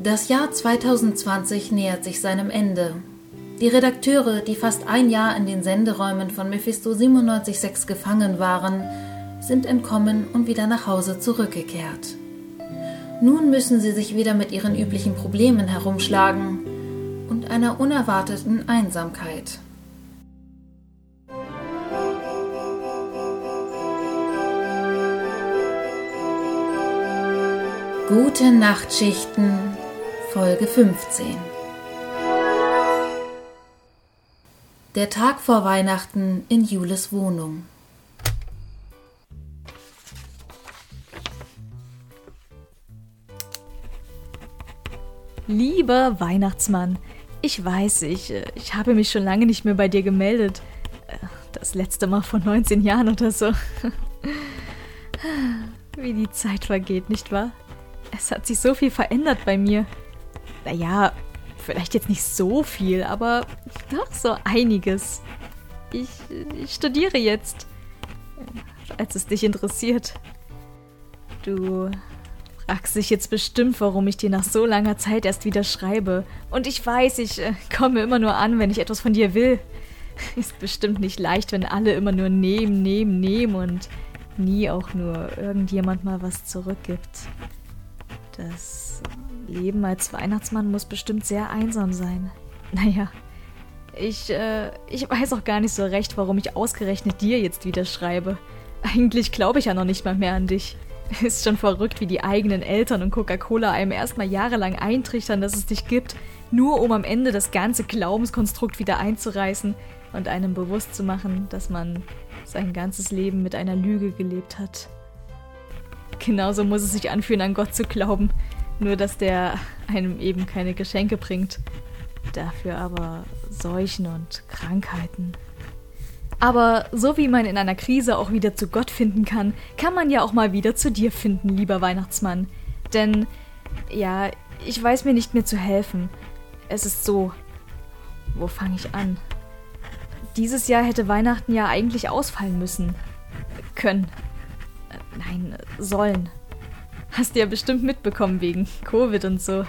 Das Jahr 2020 nähert sich seinem Ende. Die Redakteure, die fast ein Jahr in den Senderäumen von Mephisto 97.6 gefangen waren, sind entkommen und wieder nach Hause zurückgekehrt. Nun müssen sie sich wieder mit ihren üblichen Problemen herumschlagen und einer unerwarteten Einsamkeit. Gute Nachtschichten Folge 15 Der Tag vor Weihnachten in Jules Wohnung. Lieber Weihnachtsmann, ich weiß, ich, äh, ich habe mich schon lange nicht mehr bei dir gemeldet. Äh, das letzte Mal vor 19 Jahren oder so. Wie die Zeit vergeht, nicht wahr? Es hat sich so viel verändert bei mir. Naja, vielleicht jetzt nicht so viel, aber doch so einiges. Ich, ich studiere jetzt. Falls es dich interessiert. Du fragst dich jetzt bestimmt, warum ich dir nach so langer Zeit erst wieder schreibe. Und ich weiß, ich äh, komme immer nur an, wenn ich etwas von dir will. Ist bestimmt nicht leicht, wenn alle immer nur nehmen, nehmen, nehmen und nie auch nur irgendjemand mal was zurückgibt. Das Leben als Weihnachtsmann muss bestimmt sehr einsam sein. Naja, ich, äh, ich weiß auch gar nicht so recht, warum ich ausgerechnet dir jetzt wieder schreibe. Eigentlich glaube ich ja noch nicht mal mehr an dich. Ist schon verrückt, wie die eigenen Eltern und Coca-Cola einem erstmal jahrelang eintrichtern, dass es dich gibt, nur um am Ende das ganze Glaubenskonstrukt wieder einzureißen und einem bewusst zu machen, dass man sein ganzes Leben mit einer Lüge gelebt hat. Genauso muss es sich anfühlen, an Gott zu glauben. Nur, dass der einem eben keine Geschenke bringt. Dafür aber Seuchen und Krankheiten. Aber so wie man in einer Krise auch wieder zu Gott finden kann, kann man ja auch mal wieder zu dir finden, lieber Weihnachtsmann. Denn, ja, ich weiß mir nicht mehr zu helfen. Es ist so. Wo fange ich an? Dieses Jahr hätte Weihnachten ja eigentlich ausfallen müssen. Können. Nein, sollen. Hast du ja bestimmt mitbekommen wegen Covid und so.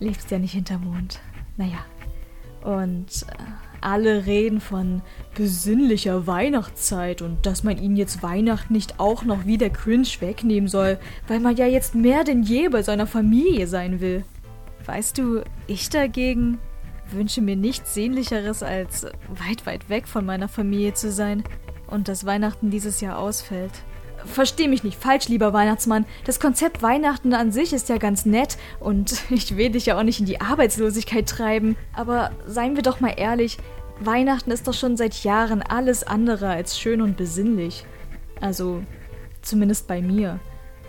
Lebst ja nicht hinterm Mond. Naja. Und äh, alle reden von besinnlicher Weihnachtszeit und dass man ihnen jetzt Weihnachten nicht auch noch wie der Cringe wegnehmen soll, weil man ja jetzt mehr denn je bei seiner Familie sein will. Weißt du, ich dagegen wünsche mir nichts Sehnlicheres als weit, weit weg von meiner Familie zu sein und dass Weihnachten dieses Jahr ausfällt. Versteh mich nicht falsch, lieber Weihnachtsmann. Das Konzept Weihnachten an sich ist ja ganz nett und ich will dich ja auch nicht in die Arbeitslosigkeit treiben. Aber seien wir doch mal ehrlich, Weihnachten ist doch schon seit Jahren alles andere als schön und besinnlich. Also, zumindest bei mir.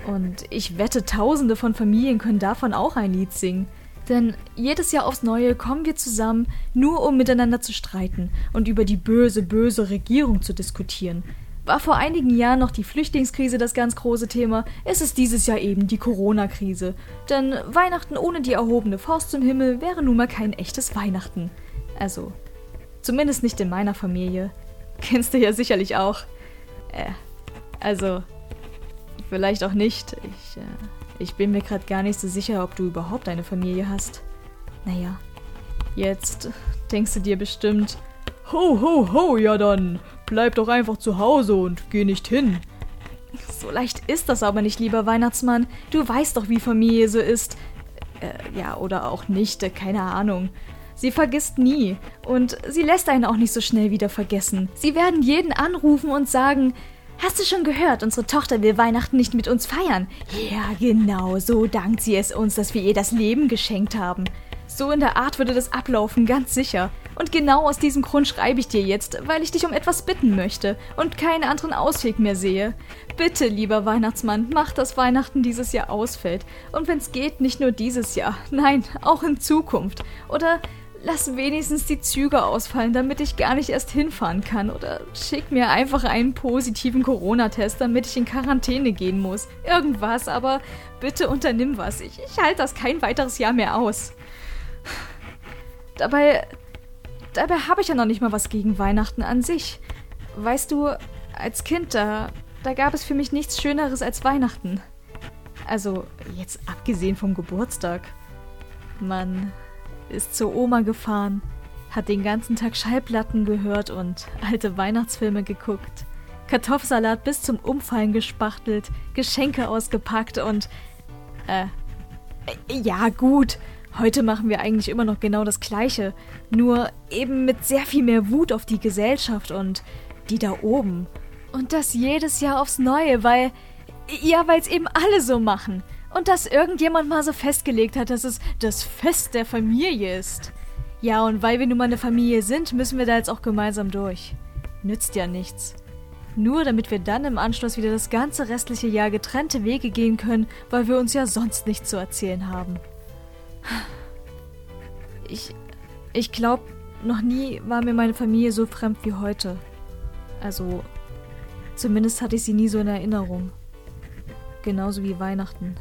Und ich wette, tausende von Familien können davon auch ein Lied singen. Denn jedes Jahr aufs Neue kommen wir zusammen, nur um miteinander zu streiten und über die böse, böse Regierung zu diskutieren. War vor einigen Jahren noch die Flüchtlingskrise das ganz große Thema, ist es dieses Jahr eben die Corona-Krise. Denn Weihnachten ohne die erhobene Faust zum Himmel wäre nun mal kein echtes Weihnachten. Also, zumindest nicht in meiner Familie. Kennst du ja sicherlich auch. Äh, also, vielleicht auch nicht. Ich, äh, ich bin mir gerade gar nicht so sicher, ob du überhaupt eine Familie hast. Naja, jetzt denkst du dir bestimmt, Ho, ho, ho, ja dann. Bleib doch einfach zu Hause und geh nicht hin. So leicht ist das aber nicht, lieber Weihnachtsmann. Du weißt doch, wie Familie so ist. Äh, ja, oder auch nicht, äh, keine Ahnung. Sie vergisst nie und sie lässt einen auch nicht so schnell wieder vergessen. Sie werden jeden anrufen und sagen, Hast du schon gehört, unsere Tochter will Weihnachten nicht mit uns feiern? Ja, genau, so dankt sie es uns, dass wir ihr das Leben geschenkt haben. So in der Art würde das ablaufen, ganz sicher. Und genau aus diesem Grund schreibe ich dir jetzt, weil ich dich um etwas bitten möchte und keinen anderen Ausweg mehr sehe. Bitte, lieber Weihnachtsmann, mach, dass Weihnachten dieses Jahr ausfällt. Und wenn's geht, nicht nur dieses Jahr, nein, auch in Zukunft. Oder lass wenigstens die Züge ausfallen, damit ich gar nicht erst hinfahren kann. Oder schick mir einfach einen positiven Corona-Test, damit ich in Quarantäne gehen muss. Irgendwas, aber bitte unternimm was. Ich, ich halte das kein weiteres Jahr mehr aus. Dabei Dabei habe ich ja noch nicht mal was gegen Weihnachten an sich. Weißt du, als Kind, da, da gab es für mich nichts Schöneres als Weihnachten. Also, jetzt abgesehen vom Geburtstag. Man ist zur Oma gefahren, hat den ganzen Tag Schallplatten gehört und alte Weihnachtsfilme geguckt. Kartoffelsalat bis zum Umfallen gespachtelt, Geschenke ausgepackt und. Äh. Ja, gut. Heute machen wir eigentlich immer noch genau das Gleiche. Nur eben mit sehr viel mehr Wut auf die Gesellschaft und die da oben. Und das jedes Jahr aufs Neue, weil. Ja, weil es eben alle so machen. Und dass irgendjemand mal so festgelegt hat, dass es das Fest der Familie ist. Ja, und weil wir nun mal eine Familie sind, müssen wir da jetzt auch gemeinsam durch. Nützt ja nichts. Nur damit wir dann im Anschluss wieder das ganze restliche Jahr getrennte Wege gehen können, weil wir uns ja sonst nichts zu erzählen haben. Ich. Ich glaube, noch nie war mir meine Familie so fremd wie heute. Also. Zumindest hatte ich sie nie so in Erinnerung. Genauso wie Weihnachten.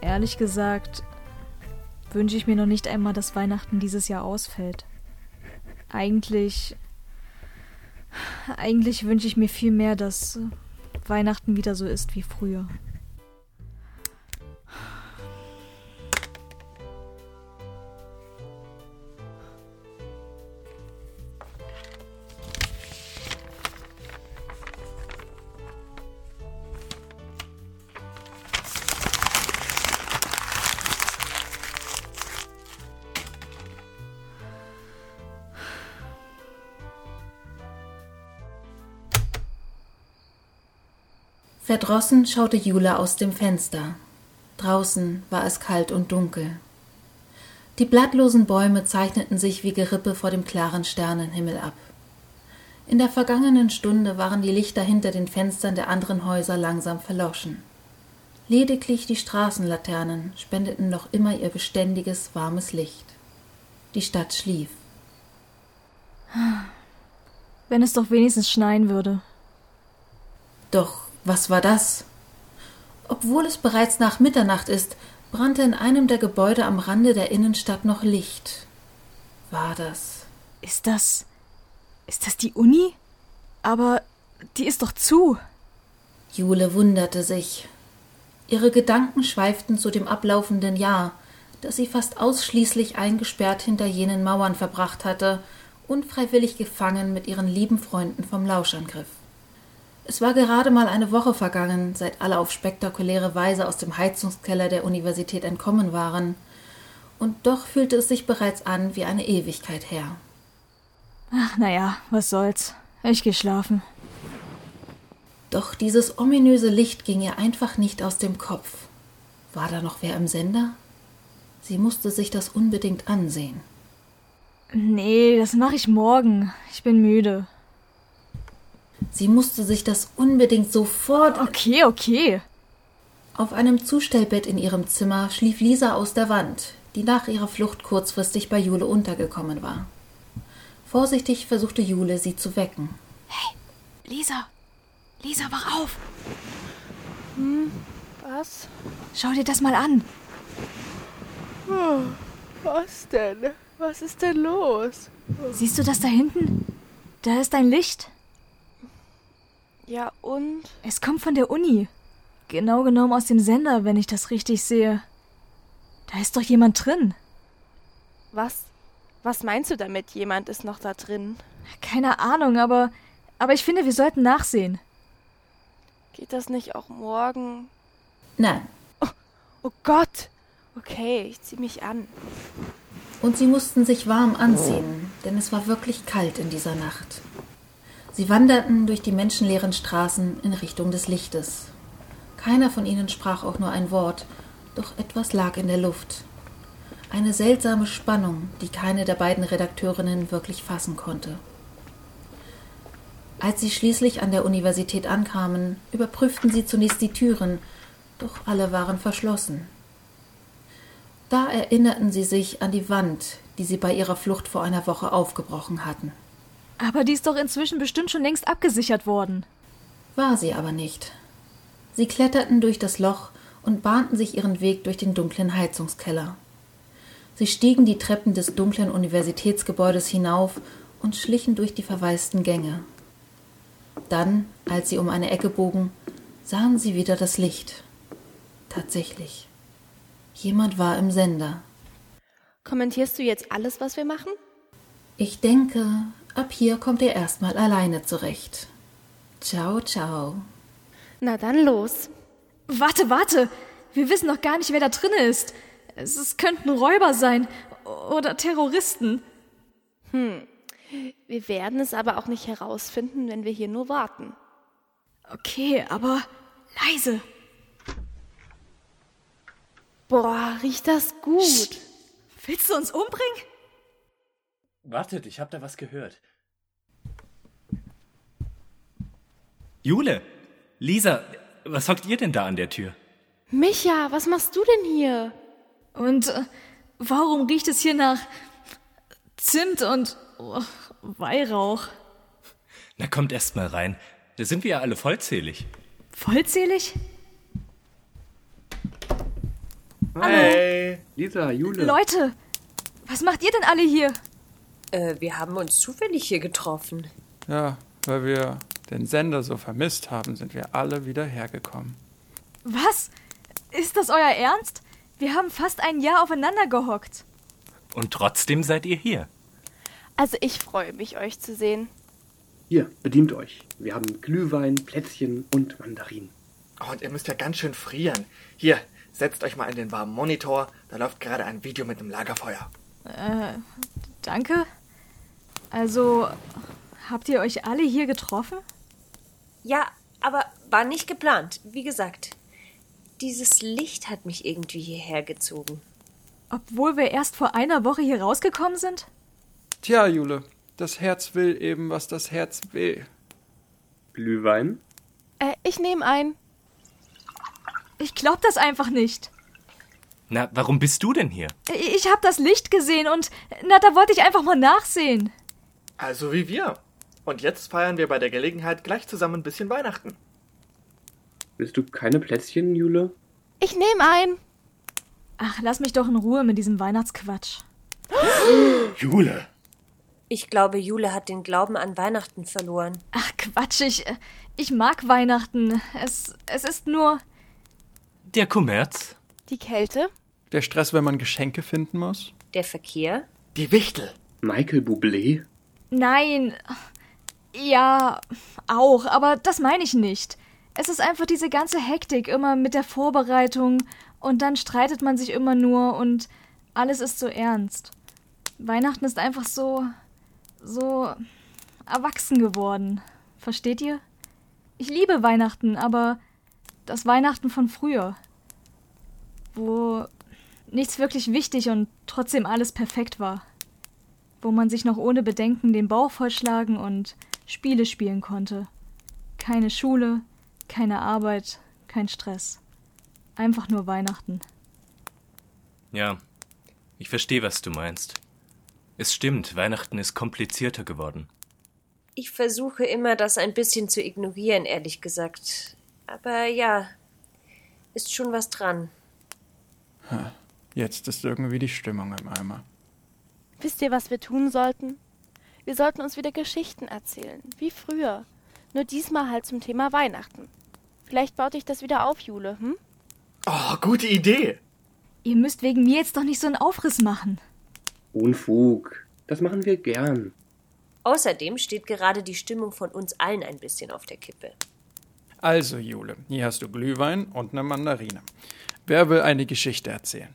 Ehrlich gesagt, wünsche ich mir noch nicht einmal, dass Weihnachten dieses Jahr ausfällt. Eigentlich eigentlich wünsche ich mir viel mehr, dass Weihnachten wieder so ist wie früher. Verdrossen schaute Jule aus dem Fenster. Draußen war es kalt und dunkel. Die blattlosen Bäume zeichneten sich wie Gerippe vor dem klaren Sternenhimmel ab. In der vergangenen Stunde waren die Lichter hinter den Fenstern der anderen Häuser langsam verloschen. Lediglich die Straßenlaternen spendeten noch immer ihr beständiges, warmes Licht. Die Stadt schlief. Wenn es doch wenigstens schneien würde. Doch was war das? Obwohl es bereits nach Mitternacht ist, brannte in einem der Gebäude am Rande der Innenstadt noch Licht. War das? Ist das. Ist das die Uni? Aber die ist doch zu. Jule wunderte sich. Ihre Gedanken schweiften zu dem ablaufenden Jahr, das sie fast ausschließlich eingesperrt hinter jenen Mauern verbracht hatte, unfreiwillig gefangen mit ihren lieben Freunden vom Lauschangriff. Es war gerade mal eine Woche vergangen, seit alle auf spektakuläre Weise aus dem Heizungskeller der Universität entkommen waren, und doch fühlte es sich bereits an wie eine Ewigkeit her. Ach, naja, was soll's. Ich geh schlafen. Doch dieses ominöse Licht ging ihr einfach nicht aus dem Kopf. War da noch wer im Sender? Sie musste sich das unbedingt ansehen. Nee, das mache ich morgen. Ich bin müde. Sie musste sich das unbedingt sofort. Okay, okay. Auf einem Zustellbett in ihrem Zimmer schlief Lisa aus der Wand, die nach ihrer Flucht kurzfristig bei Jule untergekommen war. Vorsichtig versuchte Jule, sie zu wecken. Hey, Lisa! Lisa, wach auf! Hm, was? Schau dir das mal an. Oh, was denn? Was ist denn los? Siehst du das da hinten? Da ist ein Licht. Ja, und? Es kommt von der Uni. Genau genommen aus dem Sender, wenn ich das richtig sehe. Da ist doch jemand drin. Was? Was meinst du damit? Jemand ist noch da drin? Keine Ahnung, aber. Aber ich finde, wir sollten nachsehen. Geht das nicht auch morgen? Nein. Oh, oh Gott! Okay, ich zieh mich an. Und sie mussten sich warm anziehen, denn es war wirklich kalt in dieser Nacht. Sie wanderten durch die menschenleeren Straßen in Richtung des Lichtes. Keiner von ihnen sprach auch nur ein Wort, doch etwas lag in der Luft. Eine seltsame Spannung, die keine der beiden Redakteurinnen wirklich fassen konnte. Als sie schließlich an der Universität ankamen, überprüften sie zunächst die Türen, doch alle waren verschlossen. Da erinnerten sie sich an die Wand, die sie bei ihrer Flucht vor einer Woche aufgebrochen hatten. Aber die ist doch inzwischen bestimmt schon längst abgesichert worden. War sie aber nicht. Sie kletterten durch das Loch und bahnten sich ihren Weg durch den dunklen Heizungskeller. Sie stiegen die Treppen des dunklen Universitätsgebäudes hinauf und schlichen durch die verwaisten Gänge. Dann, als sie um eine Ecke bogen, sahen sie wieder das Licht. Tatsächlich. Jemand war im Sender. Kommentierst du jetzt alles, was wir machen? Ich denke, ab hier kommt ihr erstmal alleine zurecht. Ciao, ciao. Na dann los. Warte, warte. Wir wissen noch gar nicht, wer da drin ist. Es, es könnten Räuber sein oder Terroristen. Hm. Wir werden es aber auch nicht herausfinden, wenn wir hier nur warten. Okay, aber leise. Boah, riecht das gut. Psst. Willst du uns umbringen? Wartet, ich hab da was gehört. Jule, Lisa, was hockt ihr denn da an der Tür? Micha, was machst du denn hier? Und äh, warum riecht es hier nach Zimt und oh, Weihrauch? Na kommt erst mal rein. Da sind wir ja alle vollzählig. Vollzählig? Hey, Lisa, Jule. Leute, was macht ihr denn alle hier? Äh, wir haben uns zufällig hier getroffen. Ja, weil wir den Sender so vermisst haben, sind wir alle wieder hergekommen. Was? Ist das euer Ernst? Wir haben fast ein Jahr aufeinander gehockt. Und trotzdem seid ihr hier. Also ich freue mich, euch zu sehen. Hier, bedient euch. Wir haben Glühwein, Plätzchen und Mandarinen. Oh, und ihr müsst ja ganz schön frieren. Hier, setzt euch mal in den warmen Monitor. Da läuft gerade ein Video mit dem Lagerfeuer. Äh, danke. Also, habt ihr euch alle hier getroffen? Ja, aber war nicht geplant. Wie gesagt, dieses Licht hat mich irgendwie hierher gezogen. Obwohl wir erst vor einer Woche hier rausgekommen sind? Tja, Jule, das Herz will eben, was das Herz will. Glühwein? Äh, ich nehme ein. Ich glaub das einfach nicht. Na, warum bist du denn hier? Ich hab das Licht gesehen und na, da wollte ich einfach mal nachsehen. Also wie wir. Und jetzt feiern wir bei der Gelegenheit gleich zusammen ein bisschen Weihnachten. Willst du keine Plätzchen, Jule? Ich nehme ein. Ach, lass mich doch in Ruhe mit diesem Weihnachtsquatsch. Jule. Ich glaube, Jule hat den Glauben an Weihnachten verloren. Ach, Quatsch, ich, ich mag Weihnachten. Es, es ist nur. Der Kommerz. Die Kälte. Der Stress, wenn man Geschenke finden muss. Der Verkehr. Die Wichtel. Michael Bublé? Nein. Ja, auch, aber das meine ich nicht. Es ist einfach diese ganze Hektik immer mit der Vorbereitung und dann streitet man sich immer nur und alles ist so ernst. Weihnachten ist einfach so. so. erwachsen geworden. Versteht ihr? Ich liebe Weihnachten, aber das Weihnachten von früher. Wo nichts wirklich wichtig und trotzdem alles perfekt war. Wo man sich noch ohne Bedenken den Bauch vollschlagen und Spiele spielen konnte. Keine Schule, keine Arbeit, kein Stress. Einfach nur Weihnachten. Ja, ich verstehe, was du meinst. Es stimmt, Weihnachten ist komplizierter geworden. Ich versuche immer, das ein bisschen zu ignorieren, ehrlich gesagt. Aber ja, ist schon was dran. Jetzt ist irgendwie die Stimmung im Eimer. Wisst ihr, was wir tun sollten? Wir sollten uns wieder Geschichten erzählen, wie früher. Nur diesmal halt zum Thema Weihnachten. Vielleicht baut dich das wieder auf, Jule, hm? Oh, gute Idee. Ihr müsst wegen mir jetzt doch nicht so einen Aufriss machen. Unfug. Das machen wir gern. Außerdem steht gerade die Stimmung von uns allen ein bisschen auf der Kippe. Also, Jule, hier hast du Glühwein und eine Mandarine. Wer will eine Geschichte erzählen?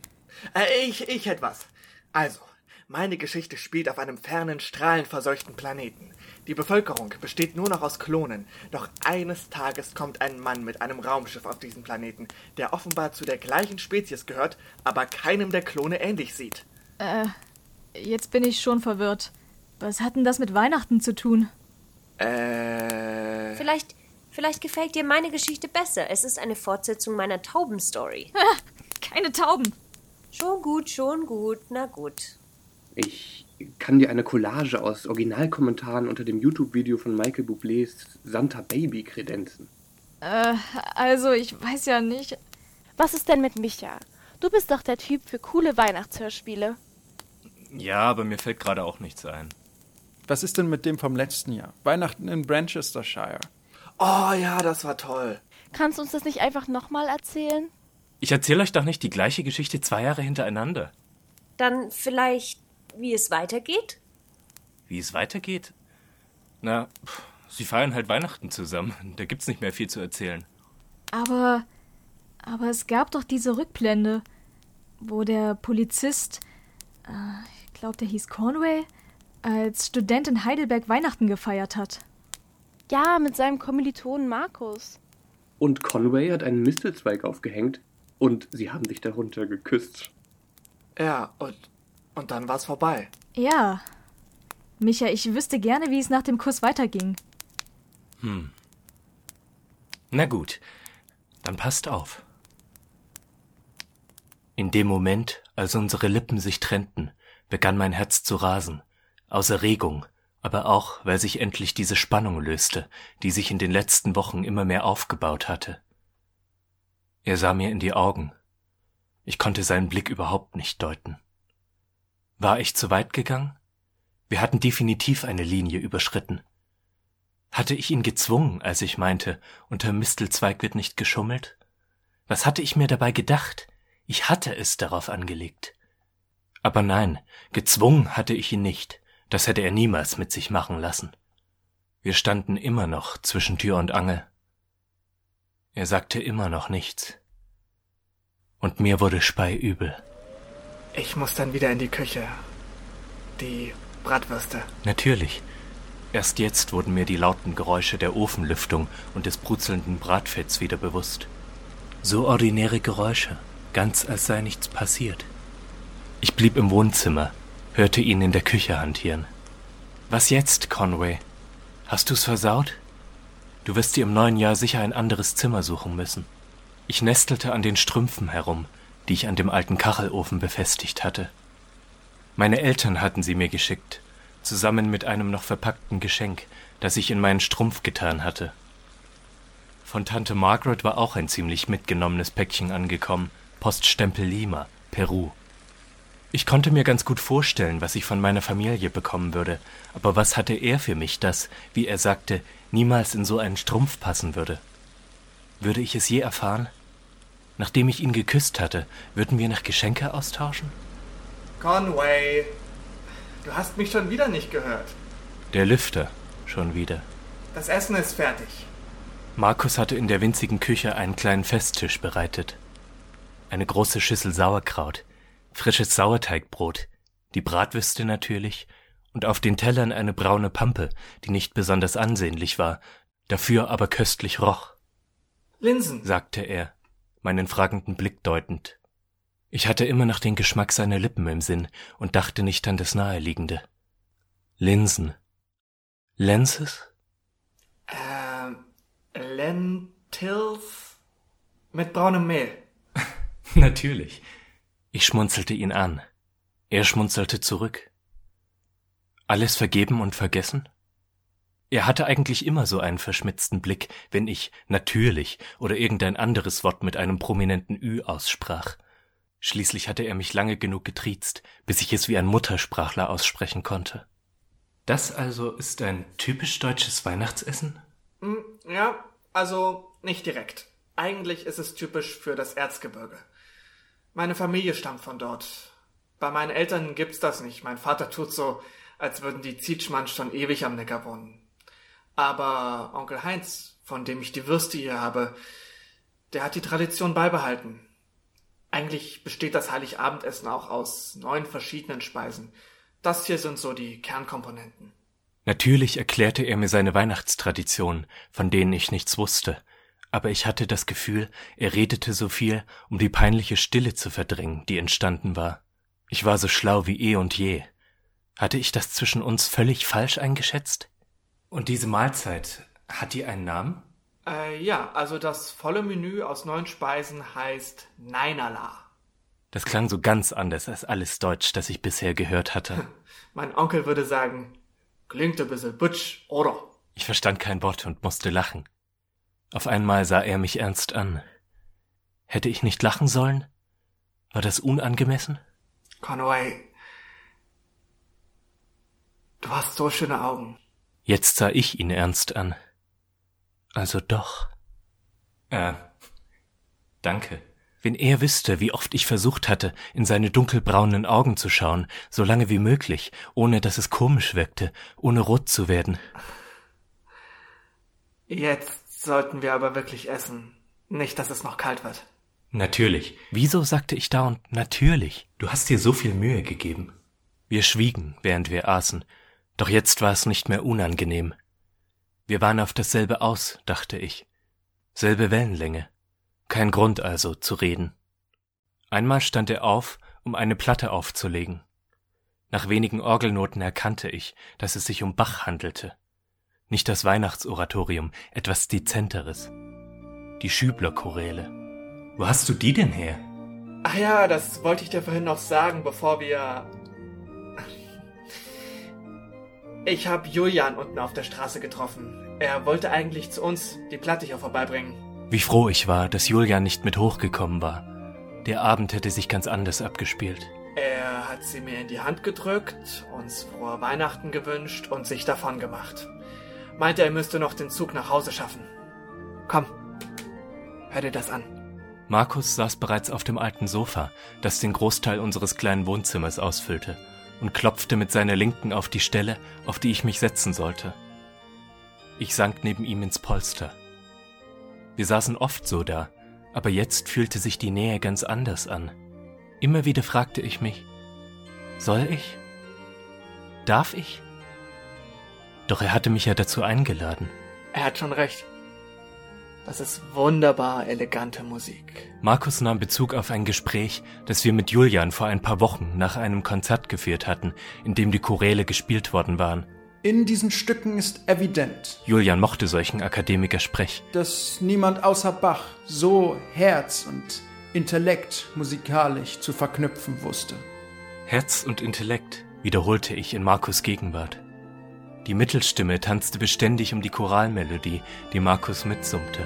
Äh, ich, ich hätte was. Also, meine Geschichte spielt auf einem fernen, strahlenverseuchten Planeten. Die Bevölkerung besteht nur noch aus Klonen. Doch eines Tages kommt ein Mann mit einem Raumschiff auf diesen Planeten, der offenbar zu der gleichen Spezies gehört, aber keinem der Klone ähnlich sieht. Äh, jetzt bin ich schon verwirrt. Was hat denn das mit Weihnachten zu tun? Äh. Vielleicht, vielleicht gefällt dir meine Geschichte besser. Es ist eine Fortsetzung meiner Taubenstory. Keine Tauben. Schon gut, schon gut. Na gut. Ich kann dir eine Collage aus Originalkommentaren unter dem YouTube-Video von Michael Bublés Santa Baby kredenzen. Äh, also ich weiß ja nicht. Was ist denn mit Micha? Du bist doch der Typ für coole Weihnachtshörspiele. Ja, aber mir fällt gerade auch nichts ein. Was ist denn mit dem vom letzten Jahr? Weihnachten in Branchestershire. Oh ja, das war toll. Kannst du uns das nicht einfach nochmal erzählen? Ich erzähle euch doch nicht die gleiche Geschichte zwei Jahre hintereinander. Dann vielleicht, wie es weitergeht? Wie es weitergeht? Na, pff, sie feiern halt Weihnachten zusammen. Da gibt's nicht mehr viel zu erzählen. Aber. Aber es gab doch diese Rückblende, wo der Polizist, äh, ich glaube, der hieß Conway, als Student in Heidelberg Weihnachten gefeiert hat. Ja, mit seinem Kommilitonen Markus. Und Conway hat einen Mistelzweig aufgehängt und sie haben sich darunter geküsst. Ja, und, und dann war's vorbei. Ja. Micha, ich wüsste gerne, wie es nach dem Kuss weiterging. Hm. Na gut, dann passt auf. In dem Moment, als unsere Lippen sich trennten, begann mein Herz zu rasen, aus Erregung, aber auch, weil sich endlich diese Spannung löste, die sich in den letzten Wochen immer mehr aufgebaut hatte. Er sah mir in die Augen. Ich konnte seinen Blick überhaupt nicht deuten. War ich zu weit gegangen? Wir hatten definitiv eine Linie überschritten. Hatte ich ihn gezwungen, als ich meinte, unter Mistelzweig wird nicht geschummelt? Was hatte ich mir dabei gedacht? Ich hatte es darauf angelegt. Aber nein, gezwungen hatte ich ihn nicht. Das hätte er niemals mit sich machen lassen. Wir standen immer noch zwischen Tür und Angel. Er sagte immer noch nichts. Und mir wurde speiübel. Ich muss dann wieder in die Küche. Die Bratwürste. Natürlich. Erst jetzt wurden mir die lauten Geräusche der Ofenlüftung und des brutzelnden Bratfetts wieder bewusst. So ordinäre Geräusche, ganz als sei nichts passiert. Ich blieb im Wohnzimmer, hörte ihn in der Küche hantieren. Was jetzt, Conway? Hast du's versaut? Du wirst dir im neuen Jahr sicher ein anderes Zimmer suchen müssen. Ich nestelte an den Strümpfen herum, die ich an dem alten Kachelofen befestigt hatte. Meine Eltern hatten sie mir geschickt, zusammen mit einem noch verpackten Geschenk, das ich in meinen Strumpf getan hatte. Von Tante Margaret war auch ein ziemlich mitgenommenes Päckchen angekommen, Poststempel Lima, Peru. Ich konnte mir ganz gut vorstellen, was ich von meiner Familie bekommen würde, aber was hatte er für mich, das, wie er sagte, niemals in so einen Strumpf passen würde? Würde ich es je erfahren? Nachdem ich ihn geküsst hatte, würden wir nach Geschenke austauschen? Conway, du hast mich schon wieder nicht gehört. Der Lüfter, schon wieder. Das Essen ist fertig. Markus hatte in der winzigen Küche einen kleinen Festtisch bereitet. Eine große Schüssel Sauerkraut, frisches Sauerteigbrot, die Bratwürste natürlich und auf den Tellern eine braune Pampe, die nicht besonders ansehnlich war, dafür aber köstlich roch. Linsen, sagte er, meinen fragenden Blick deutend. Ich hatte immer noch den Geschmack seiner Lippen im Sinn und dachte nicht an das Naheliegende. Linsen. Lenses? Ähm, Lentils mit braunem Mehl. Natürlich. Ich schmunzelte ihn an. Er schmunzelte zurück. Alles vergeben und vergessen? Er hatte eigentlich immer so einen verschmitzten Blick, wenn ich natürlich oder irgendein anderes Wort mit einem prominenten Ü aussprach. Schließlich hatte er mich lange genug getriezt, bis ich es wie ein Muttersprachler aussprechen konnte. Das also ist ein typisch deutsches Weihnachtsessen? Hm, ja, also nicht direkt. Eigentlich ist es typisch für das Erzgebirge. Meine Familie stammt von dort. Bei meinen Eltern gibt's das nicht. Mein Vater tut so, als würden die Zietschmanns schon ewig am Neckar wohnen. Aber Onkel Heinz, von dem ich die Würste hier habe, der hat die Tradition beibehalten. Eigentlich besteht das Heiligabendessen auch aus neun verschiedenen Speisen. Das hier sind so die Kernkomponenten. Natürlich erklärte er mir seine Weihnachtstradition, von denen ich nichts wusste, aber ich hatte das Gefühl, er redete so viel, um die peinliche Stille zu verdrängen, die entstanden war. Ich war so schlau wie eh und je. Hatte ich das zwischen uns völlig falsch eingeschätzt? Und diese Mahlzeit, hat die einen Namen? Äh, ja, also das volle Menü aus neun Speisen heißt Neinala. Das klang so ganz anders als alles Deutsch, das ich bisher gehört hatte. mein Onkel würde sagen, klingt ein bisschen butsch, oder? Ich verstand kein Wort und musste lachen. Auf einmal sah er mich ernst an. Hätte ich nicht lachen sollen? War das unangemessen? Conway, du hast so schöne Augen. Jetzt sah ich ihn ernst an. Also doch. Äh, danke. Wenn er wüsste, wie oft ich versucht hatte, in seine dunkelbraunen Augen zu schauen, so lange wie möglich, ohne dass es komisch wirkte, ohne rot zu werden. Jetzt sollten wir aber wirklich essen. Nicht, dass es noch kalt wird. Natürlich. Wieso sagte ich dauernd natürlich? Du hast dir so viel Mühe gegeben. Wir schwiegen, während wir aßen, doch jetzt war es nicht mehr unangenehm. Wir waren auf dasselbe aus, dachte ich. Selbe Wellenlänge. Kein Grund also zu reden. Einmal stand er auf, um eine Platte aufzulegen. Nach wenigen Orgelnoten erkannte ich, dass es sich um Bach handelte. Nicht das Weihnachtsoratorium, etwas Dezenteres. Die Schübler-Choräle. Wo hast du die denn her? Ach ja, das wollte ich dir vorhin noch sagen, bevor wir. Ich habe Julian unten auf der Straße getroffen. Er wollte eigentlich zu uns die Platte hier vorbeibringen. Wie froh ich war, dass Julian nicht mit hochgekommen war. Der Abend hätte sich ganz anders abgespielt. Er hat sie mir in die Hand gedrückt, uns frohe Weihnachten gewünscht und sich davon gemacht. Meinte, er müsste noch den Zug nach Hause schaffen. Komm, hör dir das an. Markus saß bereits auf dem alten Sofa, das den Großteil unseres kleinen Wohnzimmers ausfüllte, und klopfte mit seiner Linken auf die Stelle, auf die ich mich setzen sollte. Ich sank neben ihm ins Polster. Wir saßen oft so da, aber jetzt fühlte sich die Nähe ganz anders an. Immer wieder fragte ich mich, soll ich? Darf ich? Doch er hatte mich ja dazu eingeladen. Er hat schon recht. Das ist wunderbar elegante Musik. Markus nahm Bezug auf ein Gespräch, das wir mit Julian vor ein paar Wochen nach einem Konzert geführt hatten, in dem die Choräle gespielt worden waren. In diesen Stücken ist evident, Julian mochte solchen Akademikersprech. dass niemand außer Bach so Herz und Intellekt musikalisch zu verknüpfen wusste. Herz und Intellekt, wiederholte ich in Markus Gegenwart. Die Mittelstimme tanzte beständig um die Choralmelodie, die Markus mitsummte.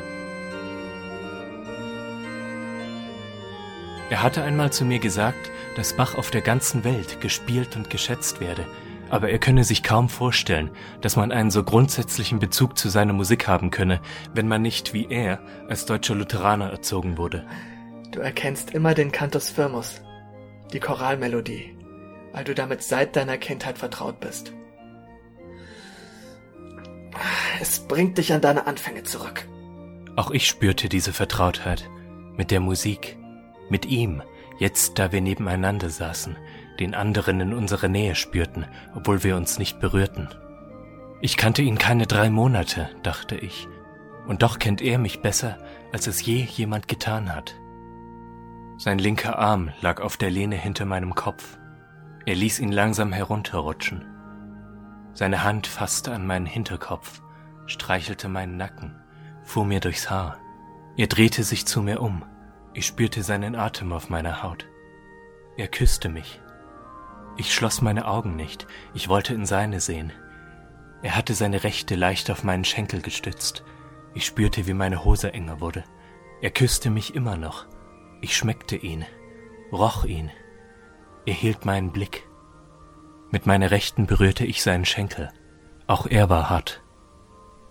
Er hatte einmal zu mir gesagt, dass Bach auf der ganzen Welt gespielt und geschätzt werde, aber er könne sich kaum vorstellen, dass man einen so grundsätzlichen Bezug zu seiner Musik haben könne, wenn man nicht wie er als deutscher Lutheraner erzogen wurde. Du erkennst immer den Cantus Firmus, die Choralmelodie, weil du damit seit deiner Kindheit vertraut bist. Es bringt dich an deine Anfänge zurück. Auch ich spürte diese Vertrautheit mit der Musik, mit ihm, jetzt da wir nebeneinander saßen, den anderen in unserer Nähe spürten, obwohl wir uns nicht berührten. Ich kannte ihn keine drei Monate, dachte ich, und doch kennt er mich besser, als es je jemand getan hat. Sein linker Arm lag auf der Lehne hinter meinem Kopf. Er ließ ihn langsam herunterrutschen. Seine Hand fasste an meinen Hinterkopf, streichelte meinen Nacken, fuhr mir durchs Haar. Er drehte sich zu mir um. Ich spürte seinen Atem auf meiner Haut. Er küsste mich. Ich schloss meine Augen nicht, ich wollte in seine sehen. Er hatte seine rechte leicht auf meinen Schenkel gestützt. Ich spürte, wie meine Hose enger wurde. Er küsste mich immer noch. Ich schmeckte ihn, roch ihn. Er hielt meinen Blick. Mit meiner rechten berührte ich seinen Schenkel. Auch er war hart.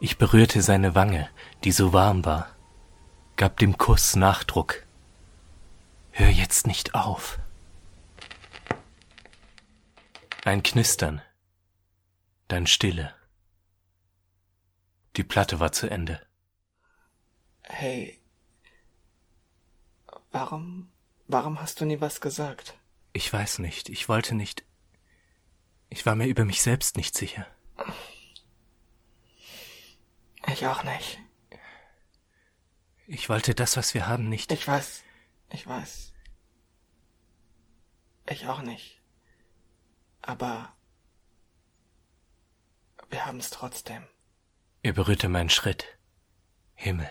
Ich berührte seine Wange, die so warm war, gab dem Kuss Nachdruck. Hör jetzt nicht auf. Ein Knistern, dann Stille. Die Platte war zu Ende. Hey, warum, warum hast du nie was gesagt? Ich weiß nicht, ich wollte nicht. Ich war mir über mich selbst nicht sicher. Ich auch nicht. Ich wollte das, was wir haben, nicht. Ich weiß, ich weiß. Ich auch nicht. Aber wir haben es trotzdem. Er berührte meinen Schritt. Himmel.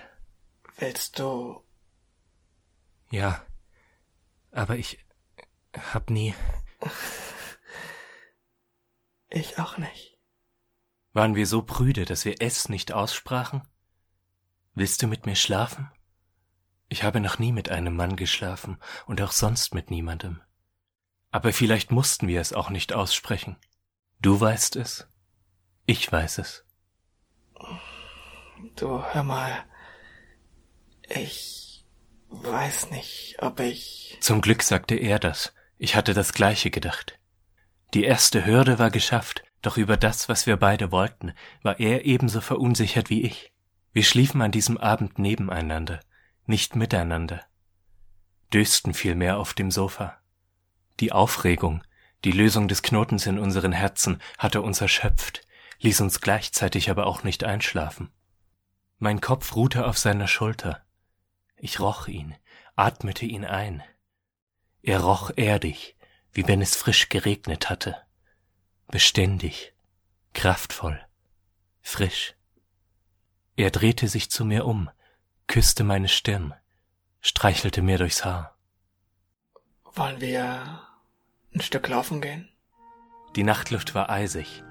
Willst du Ja. Aber ich hab nie. Ich auch nicht. Waren wir so prüde, dass wir es nicht aussprachen? Willst du mit mir schlafen? Ich habe noch nie mit einem Mann geschlafen und auch sonst mit niemandem. Aber vielleicht mussten wir es auch nicht aussprechen. Du weißt es. Ich weiß es. Du, hör mal. Ich. weiß nicht, ob ich. Zum Glück sagte er das. Ich hatte das gleiche gedacht. Die erste Hürde war geschafft, doch über das, was wir beide wollten, war er ebenso verunsichert wie ich. Wir schliefen an diesem Abend nebeneinander, nicht miteinander, dösten vielmehr auf dem Sofa. Die Aufregung, die Lösung des Knotens in unseren Herzen hatte uns erschöpft, ließ uns gleichzeitig aber auch nicht einschlafen. Mein Kopf ruhte auf seiner Schulter. Ich roch ihn, atmete ihn ein. Er roch erdig, wie wenn es frisch geregnet hatte. Beständig, kraftvoll, frisch. Er drehte sich zu mir um, küsste meine Stirn, streichelte mir durchs Haar. Wollen wir ein Stück laufen gehen? Die Nachtluft war eisig,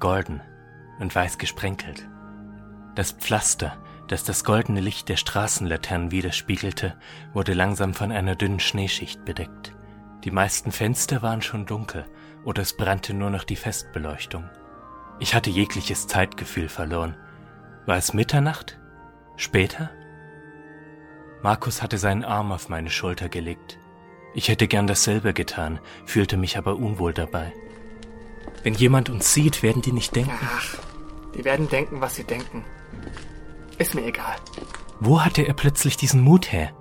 golden und weiß gesprenkelt. Das Pflaster, das das goldene Licht der Straßenlaternen widerspiegelte, wurde langsam von einer dünnen Schneeschicht bedeckt. Die meisten Fenster waren schon dunkel oder es brannte nur noch die Festbeleuchtung. Ich hatte jegliches Zeitgefühl verloren. War es Mitternacht? Später? Markus hatte seinen Arm auf meine Schulter gelegt. Ich hätte gern dasselbe getan, fühlte mich aber unwohl dabei. Wenn jemand uns sieht, werden die nicht denken. Ach, die werden denken, was sie denken. Ist mir egal. Wo hatte er plötzlich diesen Mut her?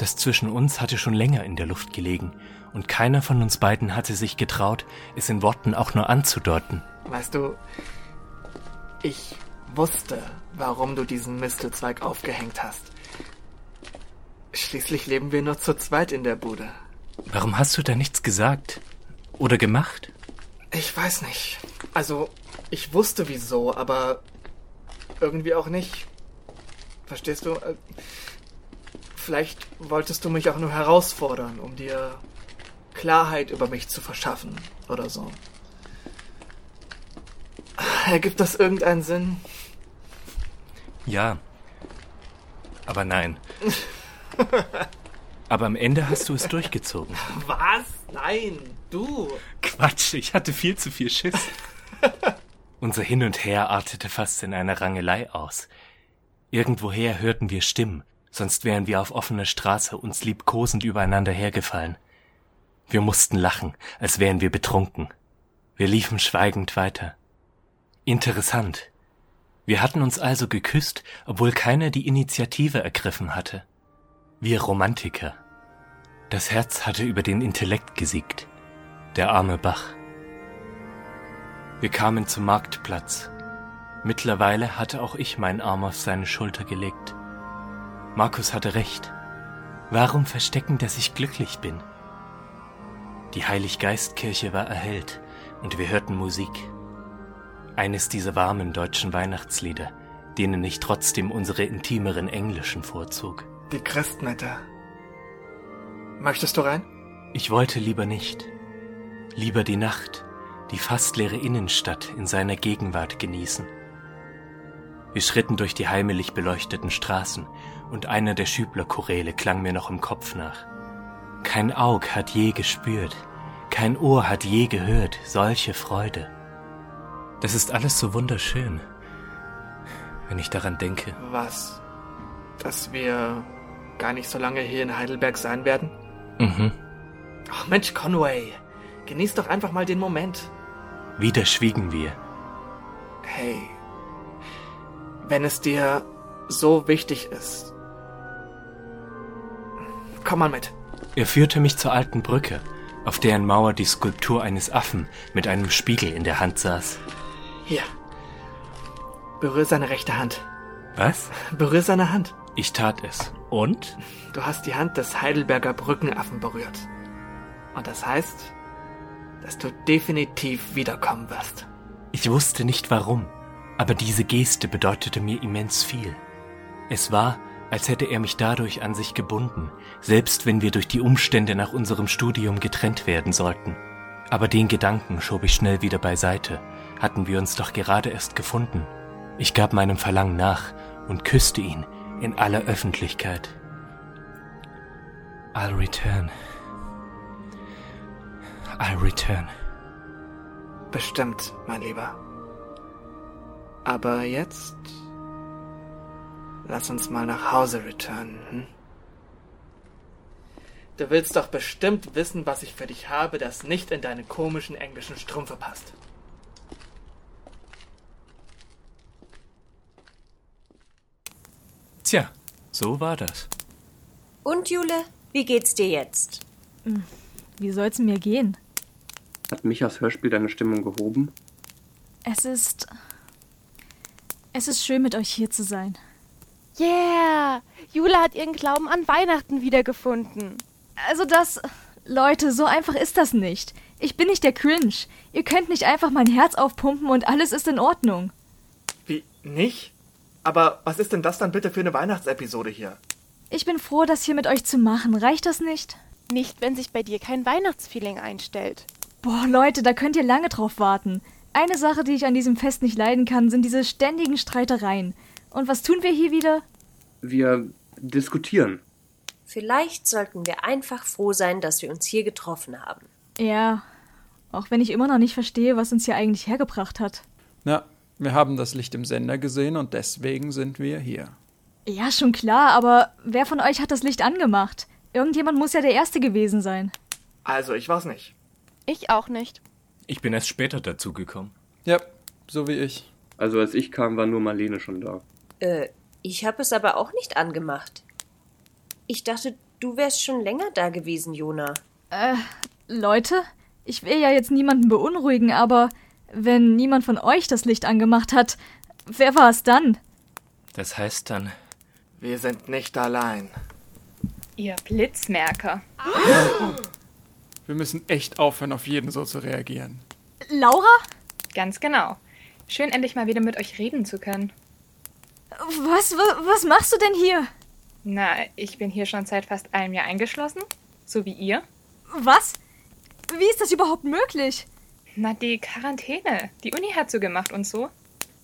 Das zwischen uns hatte schon länger in der Luft gelegen, und keiner von uns beiden hatte sich getraut, es in Worten auch nur anzudeuten. Weißt du, ich wusste, warum du diesen Mistelzweig aufgehängt hast. Schließlich leben wir nur zu zweit in der Bude. Warum hast du da nichts gesagt? Oder gemacht? Ich weiß nicht. Also, ich wusste wieso, aber irgendwie auch nicht. Verstehst du? Vielleicht wolltest du mich auch nur herausfordern, um dir Klarheit über mich zu verschaffen oder so. Ergibt das irgendeinen Sinn? Ja. Aber nein. Aber am Ende hast du es durchgezogen. Was? Nein, du. Quatsch, ich hatte viel zu viel Schiss. Unser Hin und Her artete fast in einer Rangelei aus. Irgendwoher hörten wir Stimmen, sonst wären wir auf offener Straße uns liebkosend übereinander hergefallen. Wir mussten lachen, als wären wir betrunken. Wir liefen schweigend weiter. Interessant. Wir hatten uns also geküsst, obwohl keiner die Initiative ergriffen hatte. Wir Romantiker. Das Herz hatte über den Intellekt gesiegt. Der arme Bach. Wir kamen zum Marktplatz. Mittlerweile hatte auch ich meinen Arm auf seine Schulter gelegt. Markus hatte recht. Warum verstecken, dass ich glücklich bin? Die Heiliggeistkirche war erhellt und wir hörten Musik. Eines dieser warmen deutschen Weihnachtslieder, denen ich trotzdem unsere intimeren englischen vorzog. Die Christmette. Möchtest du rein? Ich wollte lieber nicht. Lieber die Nacht, die fast leere Innenstadt in seiner Gegenwart genießen. Wir schritten durch die heimelig beleuchteten Straßen und einer der Schüblerchoräle klang mir noch im Kopf nach. Kein Aug hat je gespürt, kein Ohr hat je gehört solche Freude. Das ist alles so wunderschön, wenn ich daran denke. Was? Dass wir gar nicht so lange hier in Heidelberg sein werden? Mhm. Ach Mensch, Conway, genieß doch einfach mal den Moment. Wieder schwiegen wir. Hey, wenn es dir so wichtig ist, komm mal mit. Er führte mich zur alten Brücke, auf deren Mauer die Skulptur eines Affen mit einem Spiegel in der Hand saß. Hier. Berühr seine rechte Hand. Was? Berühr seine Hand. Ich tat es. Und? Du hast die Hand des Heidelberger Brückenaffen berührt. Und das heißt, dass du definitiv wiederkommen wirst. Ich wusste nicht warum, aber diese Geste bedeutete mir immens viel. Es war, als hätte er mich dadurch an sich gebunden, selbst wenn wir durch die Umstände nach unserem Studium getrennt werden sollten. Aber den Gedanken schob ich schnell wieder beiseite, hatten wir uns doch gerade erst gefunden. Ich gab meinem Verlangen nach und küsste ihn in aller Öffentlichkeit. I'll return. I'll return. Bestimmt, mein Lieber. Aber jetzt lass uns mal nach Hause returnen. Hm? Du willst doch bestimmt wissen, was ich für dich habe, das nicht in deine komischen englischen Strümpfe passt. Tja, so war das. Und Jule, wie geht's dir jetzt? Wie soll's mir gehen? Hat Michas Hörspiel deine Stimmung gehoben? Es ist. Es ist schön, mit euch hier zu sein. Yeah! Jule hat ihren Glauben an Weihnachten wiedergefunden. Also das. Leute, so einfach ist das nicht. Ich bin nicht der Cringe. Ihr könnt nicht einfach mein Herz aufpumpen und alles ist in Ordnung. Wie? Nicht? Aber was ist denn das dann bitte für eine Weihnachtsepisode hier? Ich bin froh, das hier mit euch zu machen. Reicht das nicht? Nicht, wenn sich bei dir kein Weihnachtsfeeling einstellt. Boah, Leute, da könnt ihr lange drauf warten. Eine Sache, die ich an diesem Fest nicht leiden kann, sind diese ständigen Streitereien. Und was tun wir hier wieder? Wir diskutieren. Vielleicht sollten wir einfach froh sein, dass wir uns hier getroffen haben. Ja, auch wenn ich immer noch nicht verstehe, was uns hier eigentlich hergebracht hat. Na, wir haben das Licht im Sender gesehen und deswegen sind wir hier. Ja, schon klar, aber wer von euch hat das Licht angemacht? Irgendjemand muss ja der Erste gewesen sein. Also, ich war's nicht. Ich auch nicht. Ich bin erst später dazugekommen. Ja, so wie ich. Also als ich kam, war nur Marlene schon da. Äh, ich habe es aber auch nicht angemacht. Ich dachte, du wärst schon länger da gewesen, Jona. Leute, ich will ja jetzt niemanden beunruhigen, aber wenn niemand von euch das Licht angemacht hat, wer war es dann? Das heißt dann, Wir sind nicht allein. Ihr Blitzmerker. Wir müssen echt aufhören, auf jeden so zu reagieren. Laura? Ganz genau. Schön, endlich mal wieder mit euch reden zu können. Was, wa- was machst du denn hier? Na, ich bin hier schon seit fast einem Jahr eingeschlossen. So wie ihr. Was? Wie ist das überhaupt möglich? Na, die Quarantäne. Die Uni hat zugemacht und so.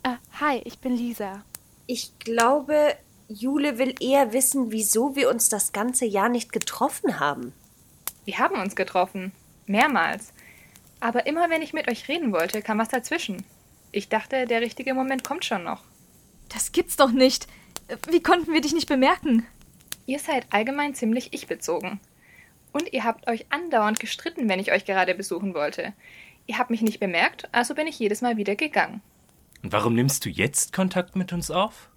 Äh, hi, ich bin Lisa. Ich glaube, Jule will eher wissen, wieso wir uns das ganze Jahr nicht getroffen haben. Wir haben uns getroffen. Mehrmals. Aber immer wenn ich mit euch reden wollte, kam was dazwischen. Ich dachte, der richtige Moment kommt schon noch. Das gibt's doch nicht. Wie konnten wir dich nicht bemerken? Ihr seid allgemein ziemlich ich-bezogen. Und ihr habt euch andauernd gestritten, wenn ich euch gerade besuchen wollte. Ihr habt mich nicht bemerkt, also bin ich jedes Mal wieder gegangen. und warum nimmst du jetzt Kontakt mit uns auf?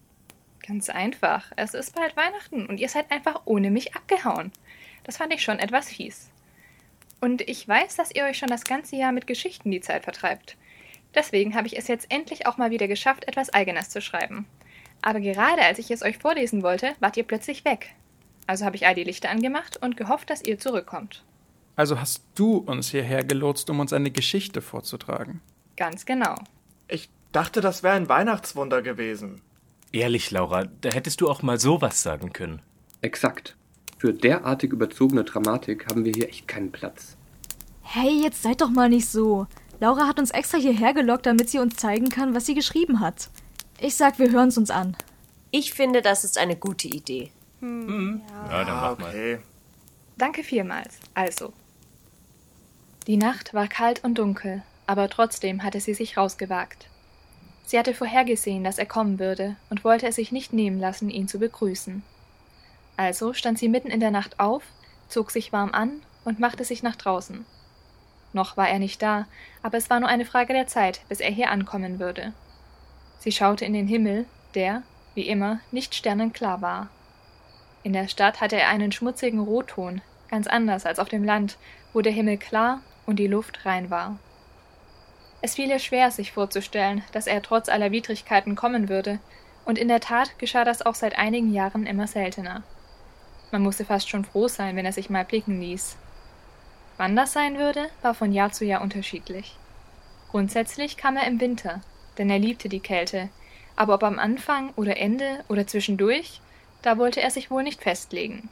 Ganz einfach. Es ist bald Weihnachten und ihr seid einfach ohne mich abgehauen. Das fand ich schon etwas fies. Und ich weiß, dass ihr euch schon das ganze Jahr mit Geschichten die Zeit vertreibt. Deswegen habe ich es jetzt endlich auch mal wieder geschafft, etwas Eigenes zu schreiben. Aber gerade als ich es euch vorlesen wollte, wart ihr plötzlich weg. Also habe ich all die Lichter angemacht und gehofft, dass ihr zurückkommt. Also hast du uns hierher gelotst, um uns eine Geschichte vorzutragen. Ganz genau. Ich dachte, das wäre ein Weihnachtswunder gewesen. Ehrlich, Laura, da hättest du auch mal sowas sagen können. Exakt. Für derartig überzogene Dramatik haben wir hier echt keinen Platz. Hey, jetzt seid doch mal nicht so. Laura hat uns extra hierher gelockt, damit sie uns zeigen kann, was sie geschrieben hat. Ich sag, wir hören's uns an. Ich finde, das ist eine gute Idee. Ja, dann mach mal. Okay. Danke vielmals. Also. Die Nacht war kalt und dunkel, aber trotzdem hatte sie sich rausgewagt. Sie hatte vorhergesehen, dass er kommen würde und wollte es sich nicht nehmen lassen, ihn zu begrüßen. Also stand sie mitten in der Nacht auf, zog sich warm an und machte sich nach draußen. Noch war er nicht da, aber es war nur eine Frage der Zeit, bis er hier ankommen würde. Sie schaute in den Himmel, der, wie immer, nicht sternenklar war. In der Stadt hatte er einen schmutzigen Rotton, ganz anders als auf dem Land, wo der Himmel klar und die Luft rein war. Es fiel ihr schwer, sich vorzustellen, dass er trotz aller Widrigkeiten kommen würde, und in der Tat geschah das auch seit einigen Jahren immer seltener. Man musste fast schon froh sein, wenn er sich mal blicken ließ. Wann das sein würde, war von Jahr zu Jahr unterschiedlich. Grundsätzlich kam er im Winter, denn er liebte die Kälte, aber ob am Anfang oder Ende oder zwischendurch, da wollte er sich wohl nicht festlegen.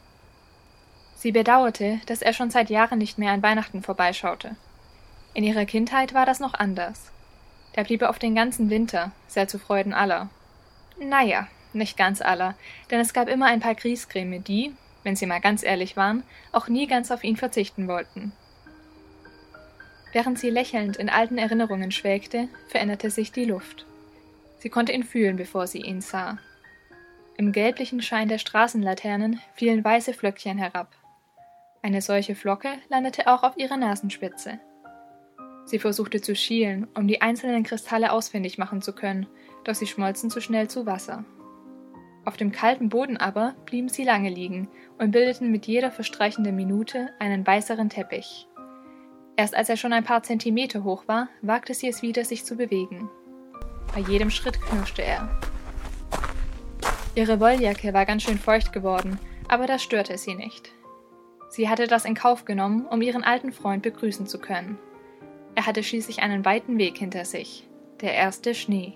Sie bedauerte, dass er schon seit Jahren nicht mehr an Weihnachten vorbeischaute. In ihrer Kindheit war das noch anders. Da blieb er auf den ganzen Winter, sehr zu Freuden aller. Naja, nicht ganz aller, denn es gab immer ein paar Griesgräme, die, wenn sie mal ganz ehrlich waren, auch nie ganz auf ihn verzichten wollten. Während sie lächelnd in alten Erinnerungen schwelgte, veränderte sich die Luft. Sie konnte ihn fühlen, bevor sie ihn sah. Im gelblichen Schein der Straßenlaternen fielen weiße Flöckchen herab. Eine solche Flocke landete auch auf ihrer Nasenspitze. Sie versuchte zu schielen, um die einzelnen Kristalle ausfindig machen zu können, doch sie schmolzen zu schnell zu Wasser. Auf dem kalten Boden aber blieben sie lange liegen und bildeten mit jeder verstreichenden Minute einen weißeren Teppich. Erst als er schon ein paar Zentimeter hoch war, wagte sie es wieder, sich zu bewegen. Bei jedem Schritt knirschte er. Ihre Wolljacke war ganz schön feucht geworden, aber das störte sie nicht. Sie hatte das in Kauf genommen, um ihren alten Freund begrüßen zu können. Er hatte schließlich einen weiten Weg hinter sich. Der erste Schnee.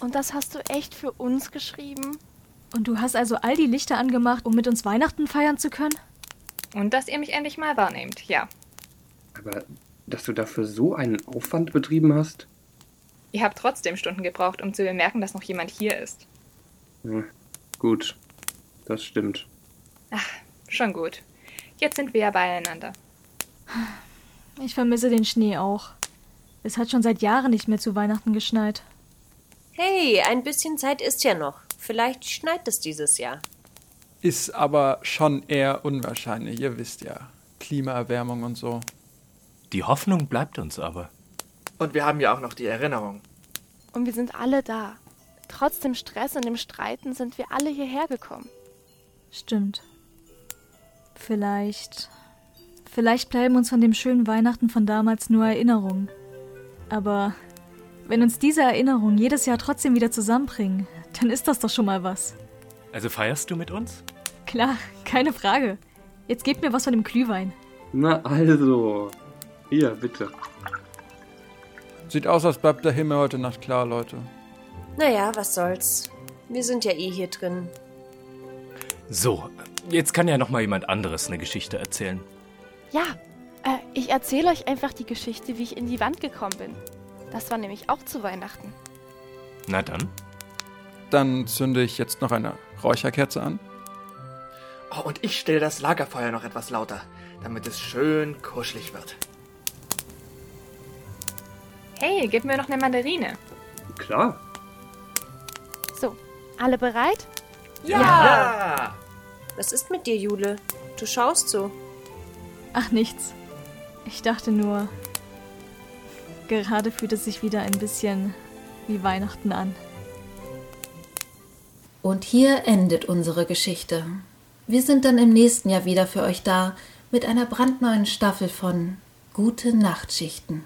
Und das hast du echt für uns geschrieben? Und du hast also all die Lichter angemacht, um mit uns Weihnachten feiern zu können? Und dass ihr mich endlich mal wahrnehmt, ja. Aber dass du dafür so einen Aufwand betrieben hast? Ihr habt trotzdem Stunden gebraucht, um zu bemerken, dass noch jemand hier ist. Hm, gut, das stimmt. Ach, schon gut. Jetzt sind wir ja beieinander. Ich vermisse den Schnee auch. Es hat schon seit Jahren nicht mehr zu Weihnachten geschneit. Hey, ein bisschen Zeit ist ja noch. Vielleicht schneit es dieses Jahr. Ist aber schon eher unwahrscheinlich, ihr wisst ja. Klimaerwärmung und so. Die Hoffnung bleibt uns aber. Und wir haben ja auch noch die Erinnerung. Und wir sind alle da. Trotz dem Stress und dem Streiten sind wir alle hierher gekommen. Stimmt. Vielleicht. Vielleicht bleiben uns von dem schönen Weihnachten von damals nur Erinnerungen. Aber wenn uns diese Erinnerungen jedes Jahr trotzdem wieder zusammenbringen, dann ist das doch schon mal was. Also feierst du mit uns? Klar, keine Frage. Jetzt gebt mir was von dem Glühwein. Na also. Hier, bitte. Sieht aus, als bleibt der Himmel heute Nacht klar, Leute. Naja, was soll's. Wir sind ja eh hier drin. So, jetzt kann ja noch mal jemand anderes eine Geschichte erzählen. Ja, äh, ich erzähle euch einfach die Geschichte, wie ich in die Wand gekommen bin. Das war nämlich auch zu Weihnachten. Na dann. Dann zünde ich jetzt noch eine Räucherkerze an. Oh, und ich stelle das Lagerfeuer noch etwas lauter, damit es schön kuschelig wird. Hey, gib mir noch eine Mandarine. Klar. So, alle bereit? Ja! Was ist mit dir, Jule? Du schaust so. Ach, nichts. Ich dachte nur, gerade fühlt es sich wieder ein bisschen wie Weihnachten an. Und hier endet unsere Geschichte. Wir sind dann im nächsten Jahr wieder für euch da mit einer brandneuen Staffel von Gute Nachtschichten.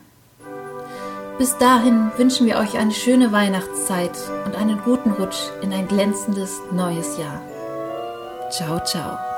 Bis dahin wünschen wir euch eine schöne Weihnachtszeit und einen guten Rutsch in ein glänzendes neues Jahr. Ciao, ciao.